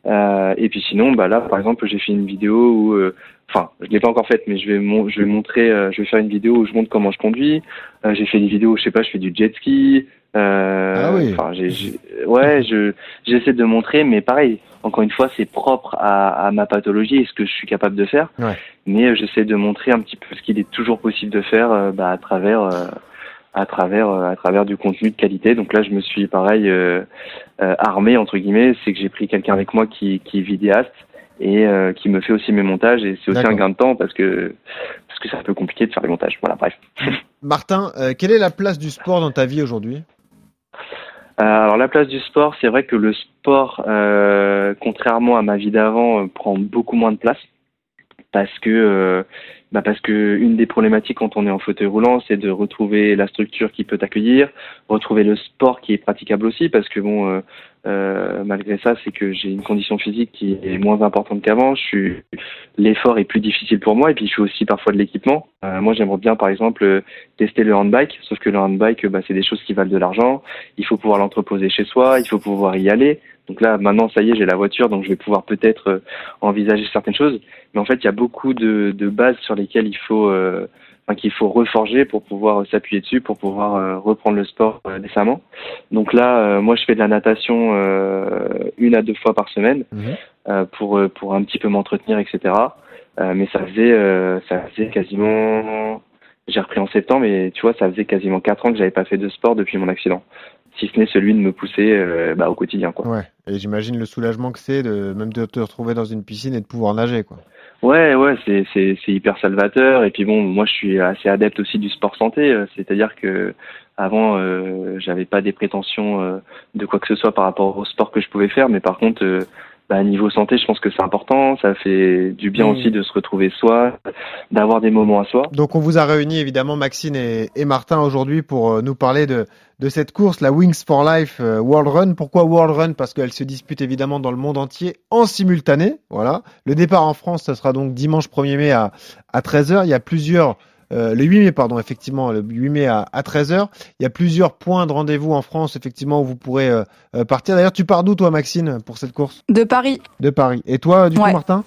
Euh, et puis sinon, bah là, par exemple, j'ai fait une vidéo où, euh, enfin, je l'ai pas encore faite, mais je vais, je vais montrer, euh, je vais faire une vidéo où je montre comment je conduis. Euh, j'ai fait des vidéos, je sais pas, je fais du jet ski, Euh, Ah oui. Enfin, j'ai, j'ai- ouais, je j'essaie de montrer, mais pareil. Encore une fois, c'est propre à, à ma pathologie et ce que je suis capable de faire. Ouais. Mais euh, j'essaie de montrer un petit peu ce qu'il est toujours possible de faire euh, bah, à travers euh, à travers euh, à travers du contenu de qualité. Donc là, je me suis pareil euh, euh, armé entre guillemets, c'est que j'ai pris quelqu'un avec moi qui qui est vidéaste et euh, qui me fait aussi mes montages et c'est aussi un gain de temps parce que parce que c'est un peu compliqué de faire les montages. Voilà, bref. Martin, euh, quelle est la place du sport dans ta vie aujourd'hui? Euh, alors la place du sport, c'est vrai que le sport, euh, contrairement à ma vie d'avant, prend beaucoup moins de place parce que euh, bah parce que une des problématiques quand on est en fauteuil roulant, c'est de retrouver la structure qui peut t'accueillir, retrouver le sport qui est praticable aussi, parce que bon, euh, euh, malgré ça, c'est que j'ai une condition physique qui est moins importante qu'avant. Je suis l'effort est plus difficile pour moi et puis je fais aussi parfois de l'équipement. Euh, moi, j'aimerais bien, par exemple, euh, tester le handbike, sauf que le handbike, euh, bah, c'est des choses qui valent de l'argent. Il faut pouvoir l'entreposer chez soi, il faut pouvoir y aller. Donc là, maintenant, ça y est, j'ai la voiture, donc je vais pouvoir peut-être euh, envisager certaines choses. Mais en fait, il y a beaucoup de, de bases sur lesquelles il faut, euh, enfin, qu'il faut reforger pour pouvoir euh, s'appuyer dessus, pour pouvoir euh, reprendre le sport euh, décemment. Donc là, moi, je fais de la natation une à deux fois par semaine euh, pour pour un petit peu m'entretenir, etc. Mais ça faisait ça faisait quasiment j'ai repris en septembre et tu vois ça faisait quasiment quatre ans que j'avais pas fait de sport depuis mon accident si ce n'est celui de me pousser euh, bah, au quotidien quoi Ouais. Et j'imagine le soulagement que c'est de même de te retrouver dans une piscine et de pouvoir nager, quoi. ouais ouais c'est c'est c'est hyper salvateur et puis bon moi je suis assez adepte aussi du sport santé euh, c'est-à-dire que avant euh, j'avais pas des prétentions euh, de quoi que ce soit par rapport au sport que je pouvais faire mais par contre bah, niveau santé, je pense que c'est important. Ça fait du bien Mm. aussi de se retrouver soi, d'avoir des moments à soi. Donc on vous a réunis évidemment Maxine et, et Martin aujourd'hui pour euh, nous parler de, de cette course, la Wings for Life euh, World Run. Pourquoi World Run? Parce qu'elle se dispute évidemment dans le monde entier en simultané. Voilà. Le départ en France, ce sera donc dimanche 1er mai à, à 13h. Il y a plusieurs... euh, le 8 mai, pardon, effectivement, le 8 mai à, à 13h. Il y a plusieurs points de rendez-vous en France, effectivement, où vous pourrez euh, euh, partir. D'ailleurs, tu pars d'où, toi, Maxine, pour cette course? De Paris. De Paris. Et toi, du coup. Martin?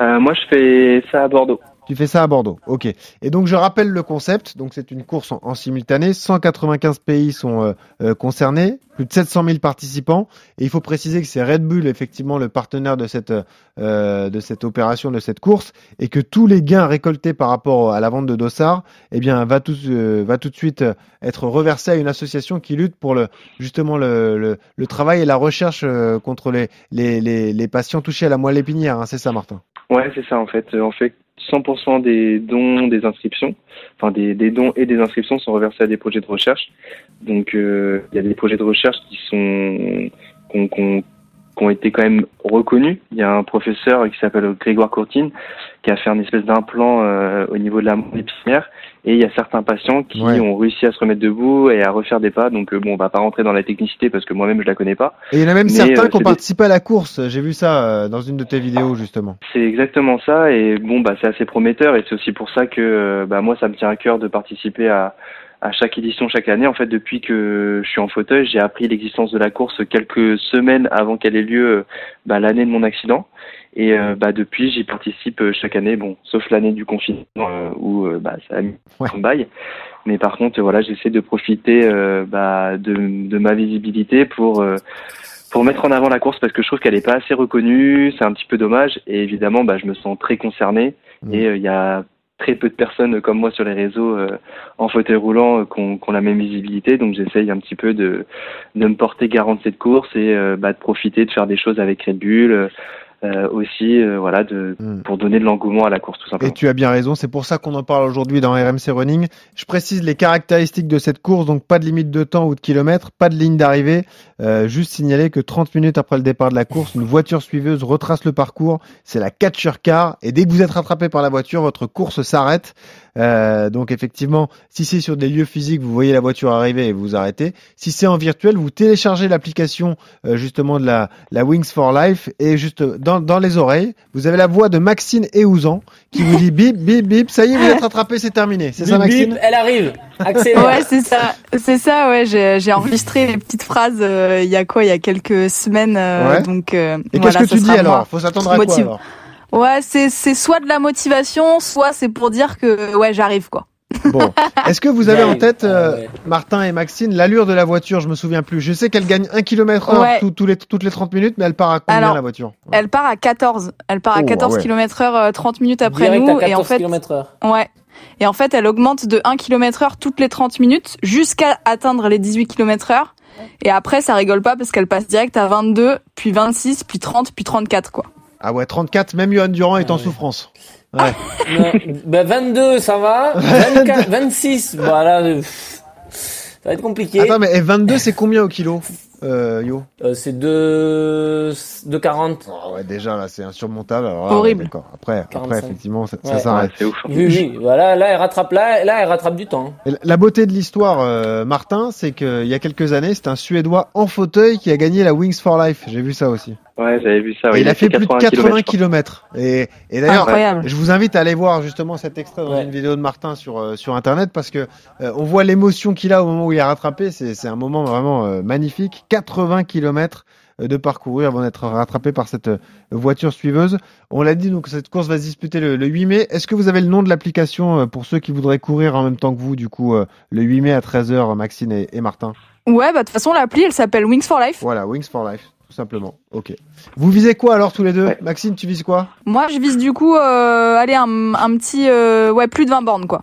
Euh, moi, je fais ça à Bordeaux. Tu fais ça à Bordeaux, ok. Et donc je rappelle le concept. Donc c'est une course en, simultané. 195 pays sont euh, euh, concernés, plus de 700 000 participants. Et il faut préciser que c'est Red Bull effectivement le partenaire de cette euh, de cette opération, de cette course, et que tous les gains récoltés par rapport à la vente de Dossard, eh bien va tout va tout de suite être reversé à une association qui lutte pour le justement le le, travail et la recherche contre les, les les les patients touchés à la moelle épinière. hein. c'est ça, Martin? Ouais, c'est ça en fait. Euh, En fait, 100% des dons, des inscriptions, enfin des, des dons et des inscriptions sont reversés à des projets de recherche. Donc euh, il y a des projets de recherche qui sont qui ont été quand même reconnus. Il y a un professeur qui s'appelle Grégoire Courtine qui a fait un espèce d'implant euh, au niveau de la épinière et il y a certains patients qui Ouais. ont réussi à se remettre debout et à refaire des pas. Donc euh, bon, on va pas rentrer dans la technicité parce que moi-même je la connais pas. Et il y en a même Mais, certains euh, qui ont des- participé à la course. J'ai vu ça euh, dans une de tes vidéos, justement. C'est exactement ça et bon bah c'est assez prometteur et c'est aussi pour ça que bah moi ça me tient à cœur de participer à à chaque édition chaque année. En fait, depuis que je suis en fauteuil, j'ai appris l'existence de la course quelques semaines avant qu'elle ait lieu bah, l'année de mon accident. Et euh, bah, depuis, j'y participe euh, chaque année, bon, sauf l'année du confinement euh, où euh, bah, ça a mis un bail. Mais par contre, voilà, j'essaie de profiter euh, bah, de, de ma visibilité pour euh, pour mettre en avant la course parce que je trouve qu'elle n'est pas assez reconnue. C'est un petit peu dommage. Et évidemment, bah, je me sens très concerné. Et euh, il y a très peu de personnes comme moi sur les réseaux euh, en fauteuil roulant euh, qui ont, la même visibilité. Donc j'essaye un petit peu de, de me porter garant de cette course et bah, de profiter de faire des choses avec Red Bull. Euh, aussi, euh, voilà, de, pour donner de l'engouement à la course tout Et simplement. tu as bien raison, c'est pour ça qu'on en parle aujourd'hui dans RMC Running. Je précise les caractéristiques de cette course, donc pas de limite de temps ou de kilomètres, pas de ligne d'arrivée, euh, juste signaler que 30 minutes après le départ de la course, une voiture suiveuse retrace le parcours, c'est la catcher car, et dès que vous êtes rattrapé par la voiture, votre course s'arrête. Euh, donc effectivement, si c'est sur des lieux physiques, vous voyez la voiture arriver et vous vous arrêtez. Si c'est en virtuel, vous téléchargez l'application euh, justement de la, la Wings for Life et juste dans, dans les oreilles, vous avez la voix de Maxine Eouzan qui vous dit bip bip bip, ça y est, vous êtes rattrapé, c'est terminé. C'est ça bip, Maxine? elle arrive. Accélère. Ouais, c'est ça. C'est ça, ouais. J'ai j'ai enregistré les petites phrases euh, il y a quoi Il y a quelques semaines. euh, Ouais. Donc, euh, Et voilà, qu'est-ce que tu dis alors? Faut s'attendre à quoi alors? Ouais, c'est c'est soit de la motivation, soit c'est pour dire que ouais, j'arrive quoi. Bon, est-ce que vous avez en Ouais, tête, euh, ouais. Martin et Maxine, l'allure de la voiture Je me souviens plus. Je sais qu'elle gagne 1 km heure Ouais. tout- tous les, toutes les 30 minutes, mais elle part à combien Alors, la voiture? Elle part à 14. Elle part à Oh, 14 ah ouais. km heure euh, 30 minutes après Direct nous. à 14 et en fait, km heure. ouais. Et en fait, elle augmente de 1 km heure toutes les 30 minutes jusqu'à atteindre les 18 km heure. Et après, ça rigole pas parce qu'elle passe direct à 22, puis 26, puis 30, puis 34, quoi. Ah ouais, 34, même Johan Durand est en Ah ouais. souffrance. Ouais. Non, ben 22, ça va. 24, 26, voilà. Ça va être compliqué. Attends, mais et 22, c'est combien au kilo, euh, Yo? Euh, c'est 2, 2,40. Ah ouais, déjà, là, c'est insurmontable. Alors là, Horrible. ouais, d'accord. Après, après, 45. effectivement, ça, s'arrête. Ouais, c'est ouf. Oui, oui, voilà, là, elle rattrape, là, là, elle rattrape du temps. Et La beauté de l'histoire, euh, Martin, c'est qu'il y a quelques années, c'est un Suédois en fauteuil qui a gagné la Wings for Life. J'ai vu ça aussi. Ouais, j'avais vu ça. Et ouais, il a fait plus de 80 kilomètres, km. Et, et d'ailleurs, je vous invite à aller voir justement cet extrait dans Ouais. une vidéo de Martin sur euh, sur internet parce que euh, on voit l'émotion qu'il a au moment où il a rattrapé. C'est c'est un moment vraiment euh, magnifique. 80 km de parcourir avant d'être rattrapé par cette voiture suiveuse. On l'a dit, donc cette course va se disputer le, le 8 mai. Est-ce que vous avez le nom de l'application pour ceux qui voudraient courir en même temps que vous, du coup, euh, le 8 mai à 13h, Maxine et, et Martin? Ouais, bah, de toute façon, l'appli, elle s'appelle Wings for Life. Voilà, Wings for Life, tout simplement. Ok. Vous visez quoi alors tous les deux? Ouais. Maxime, tu vises quoi? Moi, je vise du coup, euh, allez, un, un petit, euh, ouais, plus de 20 bornes, quoi.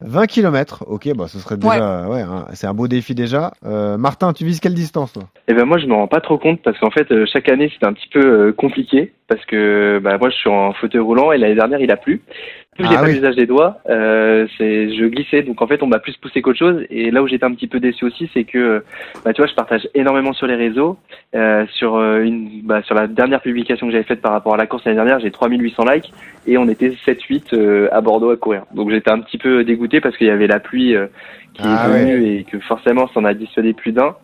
20 km, ok, bah ce serait déjà, ouais, hein, c'est un beau défi déjà. Euh, Martin, tu vises quelle distance toi? Et ben moi je me rends pas trop compte parce qu'en fait chaque année c'est un petit peu compliqué parce que bah moi je suis en fauteuil roulant et l'année dernière il a plu. Vu que j'ai Ah pas oui. l'usage des doigts, euh, c'est je glissais donc en fait on m'a plus poussé qu'autre chose et là où j'étais un petit peu déçu aussi c'est que bah tu vois je partage énormément sur les réseaux euh, sur euh, une bah, sur la dernière publication que j'avais faite par rapport à la course l'année dernière j'ai 3800 likes et on était 7 8 euh, à Bordeaux à courir donc j'étais un petit peu dégoûté parce qu'il y avait la pluie euh, qui Ah est venue et que forcément ça en a dissuadé plus d'un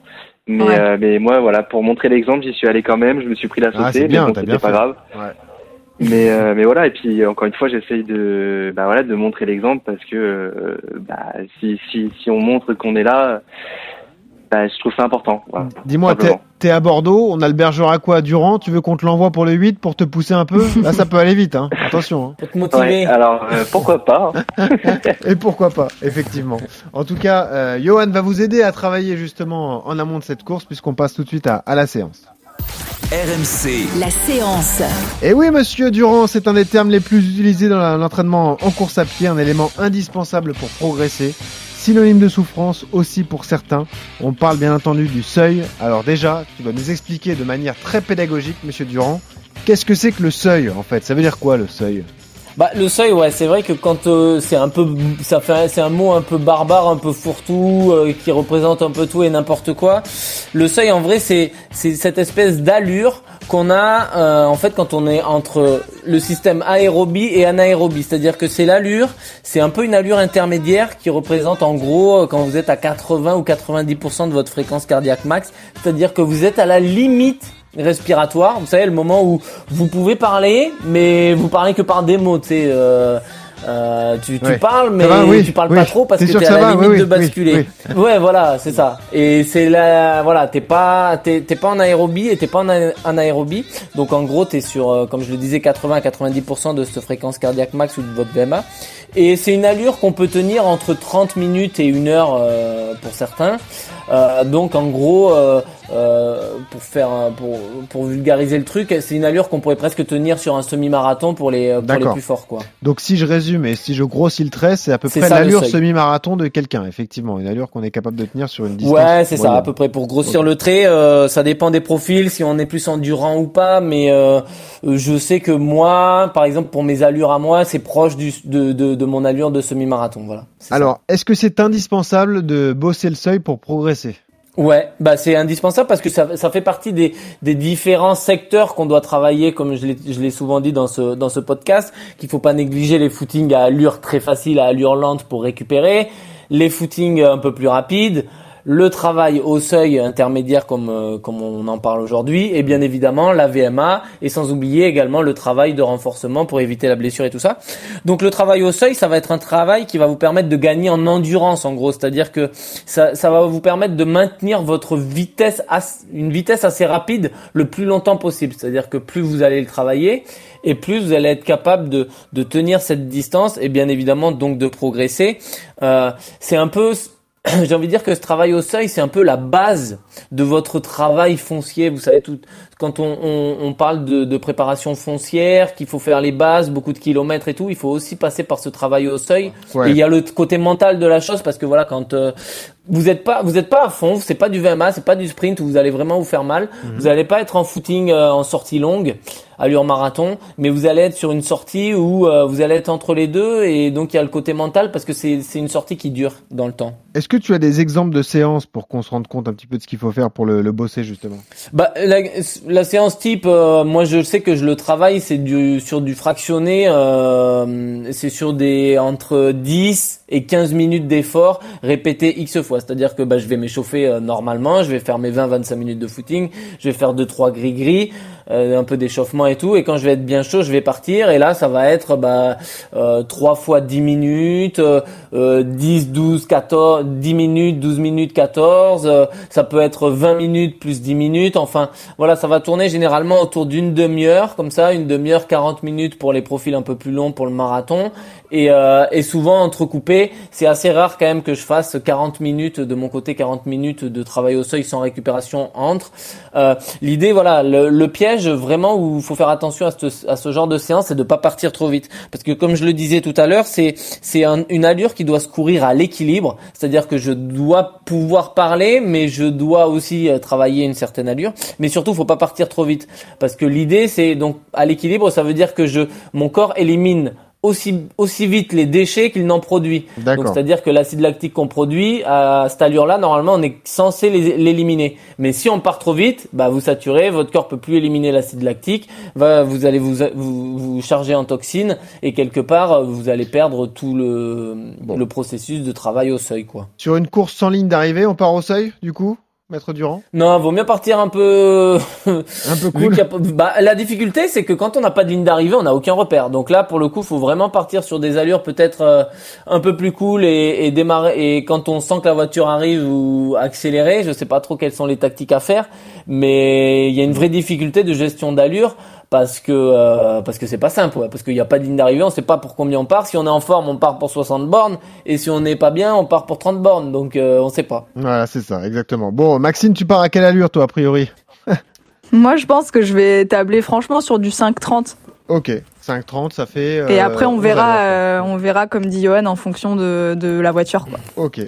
mais, Ouais. euh, mais moi, voilà, pour montrer l'exemple, j'y suis allé quand même. Je me suis pris la Ah, c'est saucée, bien, mais bon, t'as c'était bien pas fait. grave. Ouais. Mais, euh, mais voilà, et puis encore une fois, j'essaye de, bah voilà, de montrer l'exemple parce que, euh, bah, si, si, si on montre qu'on est là, bah, je trouve ça important. Voilà. Dis-moi, t'es à Bordeaux, on a le Bergeracois à Durand, tu veux qu'on te l'envoie pour le 8 pour te pousser un peu? Là, ça peut aller vite, hein. attention. hein. Pour te motiver. Ouais, alors euh, pourquoi pas hein. Et pourquoi pas, effectivement. En tout cas, euh, Johan va vous aider à travailler justement en amont de cette course puisqu'on passe tout de suite à, à la séance. RMC. La séance. Et oui, monsieur Durand, c'est un des termes les plus utilisés dans l'entraînement en course à pied, un élément indispensable pour progresser. Synonyme de souffrance aussi pour certains. On parle bien entendu du seuil. Alors déjà, tu vas nous expliquer de manière très pédagogique, monsieur Durand, qu'est-ce que c'est que le seuil en fait? Ça veut dire quoi le seuil? Bah le seuil, ouais, c'est vrai que quand euh, c'est un peu, ça fait, c'est un mot un peu barbare, un peu fourre-tout, euh, qui représente un peu tout et n'importe quoi. Le seuil, en vrai, c'est c'est cette espèce d'allure qu'on a euh, en fait quand on est entre le système aérobie et anaérobie, c'est-à-dire que c'est l'allure, c'est un peu une allure intermédiaire qui représente en gros euh, quand vous êtes à 80 ou 90% de votre fréquence cardiaque max, c'est-à-dire que vous êtes à la limite respiratoire, vous savez le moment où vous pouvez parler mais vous parlez que par des mots, euh, euh, tu, tu parles mais va, oui, tu parles oui. pas trop parce que t'es à la va, limite de basculer. Ouais, voilà, c'est ça. Et c'est là, voilà, t'es pas, t'es, pas en aérobie et t'es pas en, en aérobie. Donc en gros, t'es sur, euh, comme je le disais, 80 à 90% de cette fréquence cardiaque max ou de votre VMA. Et c'est une allure qu'on peut tenir entre 30 minutes et une heure euh, pour certains. Euh, donc en gros, euh, euh, pour faire, pour, pour vulgariser le truc, c'est une allure qu'on pourrait presque tenir sur un semi-marathon pour les, pour les plus forts, quoi. Donc si je résume et si je grossis le trait, c'est à peu près l'allure semi-marathon de quelqu'un, effectivement, une allure qu'on est capable de tenir sur une distance. Ouais, c'est ça, à peu près pour grossir le trait. euh, ça dépend des profils, si on est plus endurant ou pas. Mais euh, euh, je sais que moi, par exemple, pour mes allures à moi, c'est proche du, de, de, de mon allure de semi-marathon. Voilà. Alors, est-ce que c'est indispensable de bosser le seuil pour progresser? Ouais, bah c'est indispensable parce que ça, ça fait partie des, des différents secteurs qu'on doit travailler, comme je l'ai, je l'ai souvent dit dans ce, dans ce podcast, qu'il faut pas négliger les footings à allure très facile, à allure lente pour récupérer, les footings un peu plus rapides, le travail au seuil intermédiaire comme euh, comme on en parle aujourd'hui et bien évidemment la VMA et sans oublier également le travail de renforcement pour éviter la blessure et tout ça. Donc le travail au seuil, ça va être un travail qui va vous permettre de gagner en endurance en gros, c'est-à-dire que ça, ça va vous permettre de maintenir votre vitesse une vitesse assez rapide le plus longtemps possible, c'est-à-dire que plus vous allez le travailler et plus vous allez être capable de, de tenir cette distance et bien évidemment donc de progresser. Euh, c'est un peu j'ai envie de dire que ce travail au seuil, c'est un peu la base de votre travail foncier. Vous savez, tout, quand on, on, on parle de, de, préparation foncière, qu'il faut faire les bases, beaucoup de kilomètres et tout, il faut aussi passer par ce travail au seuil. Et il y a le côté mental de la chose parce que voilà, quand euh, vous êtes pas, vous êtes pas à fond, c'est pas du VMA, c'est pas du sprint où vous allez vraiment vous faire mal. Mhm. Vous allez pas être en footing euh, en sortie longue allure marathon, mais vous allez être sur une sortie où euh, vous allez être entre les deux et donc il y a le côté mental parce que c'est une sortie qui dure dans le temps. Est-ce que tu as des exemples de séances pour qu'on se rende compte un petit peu de ce qu'il faut faire pour le, le bosser justement? Bah la, la séance type, euh, moi je sais que je le travaille, c'est du sur du fractionné, euh, c'est sur des entre 10 et 15 minutes d'effort répété X fois, c'est-à-dire que bah, je vais m'échauffer normalement, je vais faire mes 20-25 minutes de footing, je vais faire deux trois gris gris euh, un peu d'échauffement et tout. Et quand je vais être bien chaud, je vais partir. Et là, ça va être bah, euh, 3 fois 10 minutes, euh, 10, 12, 14, 10 minutes, 12 minutes, 14. Euh, ça peut être 20 minutes plus 10 minutes. Enfin, voilà, ça va tourner généralement autour d'une demi-heure, comme ça, une demi-heure, 40 minutes pour les profils un peu plus longs pour le marathon. Et, euh, et souvent entrecoupé, c'est assez rare quand même que je fasse 40 minutes de mon côté, 40 minutes de travail au seuil sans récupération entre. Euh, L'idée, voilà, le, le piège vraiment où il faut faire attention à ce, à ce genre de séance, c'est de pas partir trop vite. Parce que comme je le disais tout à l'heure, c'est c'est une allure qui doit se courir à l'équilibre. C'est-à-dire que je dois pouvoir parler, mais je dois aussi euh, travailler une certaine allure. Mais surtout, faut pas partir trop vite. Parce que l'idée, c'est donc à l'équilibre, ça veut dire que je mon corps élimine aussi, aussi vite les déchets qu'il n'en produit. Donc c'est-à-dire que l'acide lactique qu'on produit à cette allure-là, normalement, on est censé l'éliminer. Mais si on part trop vite, bah vous saturez, votre corps peut plus éliminer l'acide lactique, va, vous allez vous, vous, vous, charger en toxines et quelque part vous allez perdre tout le, le processus de travail au seuil, quoi. Sur une course sans ligne d'arrivée, on part au seuil, du coup? Maître Durand Non, vaut mieux partir un peu. un peu cool. bah, la difficulté, c'est que quand on n'a pas de ligne d'arrivée, on n'a aucun repère. Donc là, pour le coup, faut vraiment partir sur des allures peut-être euh, un peu plus cool et, et, démarrer. Et quand on sent que la voiture arrive ou accélérer, je sais pas trop quelles sont les tactiques à faire, mais il y a une vraie difficulté de gestion d'allure parce que euh, parce que c'est pas simple parce qu'il n'y a pas de ligne d'arrivée on sait pas pour combien on part. Si on est en forme on part pour 60 bornes et si on n'est pas bien on part pour 30 bornes donc euh, on sait pas. Voilà c'est ça exactement. Bon Maxime tu pars à quelle allure toi a priori? Moi je pense que je vais tabler franchement sur du 5-30 ok 5-30 ça fait et après on verra on verra comme dit Johan en fonction de, de la voiture quoi. Ok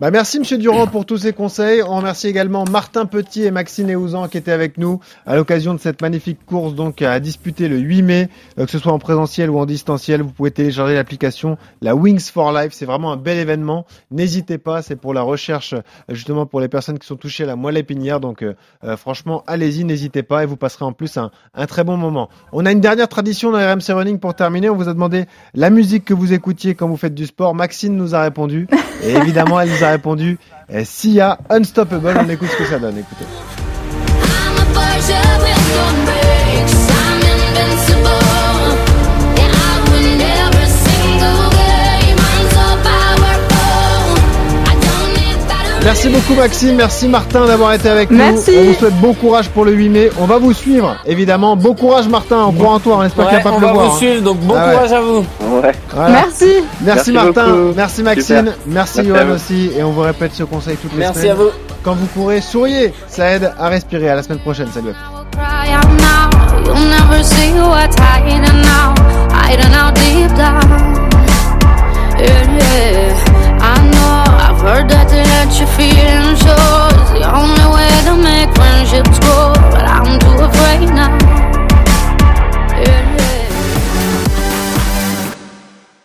bah merci Monsieur Durand pour tous ces conseils. On remercie également Martin Petit et Maxime Eouzan qui étaient avec nous à l'occasion de cette magnifique course donc à disputer le 8 mai, euh, que ce soit en présentiel ou en distanciel. Vous pouvez télécharger l'application la Wings for Life. C'est vraiment un bel événement. N'hésitez pas, c'est pour la recherche euh, justement pour les personnes qui sont touchées à la moelle épinière. Donc euh, franchement, allez-y, n'hésitez pas et vous passerez en plus un, un, très bon moment. On a une dernière tradition dans RMC Running pour terminer. On vous a demandé la musique que vous écoutiez quand vous faites du sport. Maxine nous a répondu et évidemment elle a répondu eh, Sia Unstoppable. On écoute ce que ça donne. Écoutez. Merci beaucoup Maxime, merci Martin d'avoir été avec nous. On vous souhaite bon courage pour le 8 mai. On va vous suivre, évidemment. Bon courage Martin, on croit en toi, on espère qu'il n'y a pas de le voir. On va vous suivre, donc bon ah courage à vous. Ouais. Merci. Merci. Martin, merci Maxime, merci, Johan aussi. Et on vous répète ce conseil toutes les merci semaines. Merci à vous. Quand vous courez, souriez, ça aide à respirer. À la semaine prochaine, salut à Forgetting that to let your feelings show is the only way to make friendships grow. But I'm too afraid now.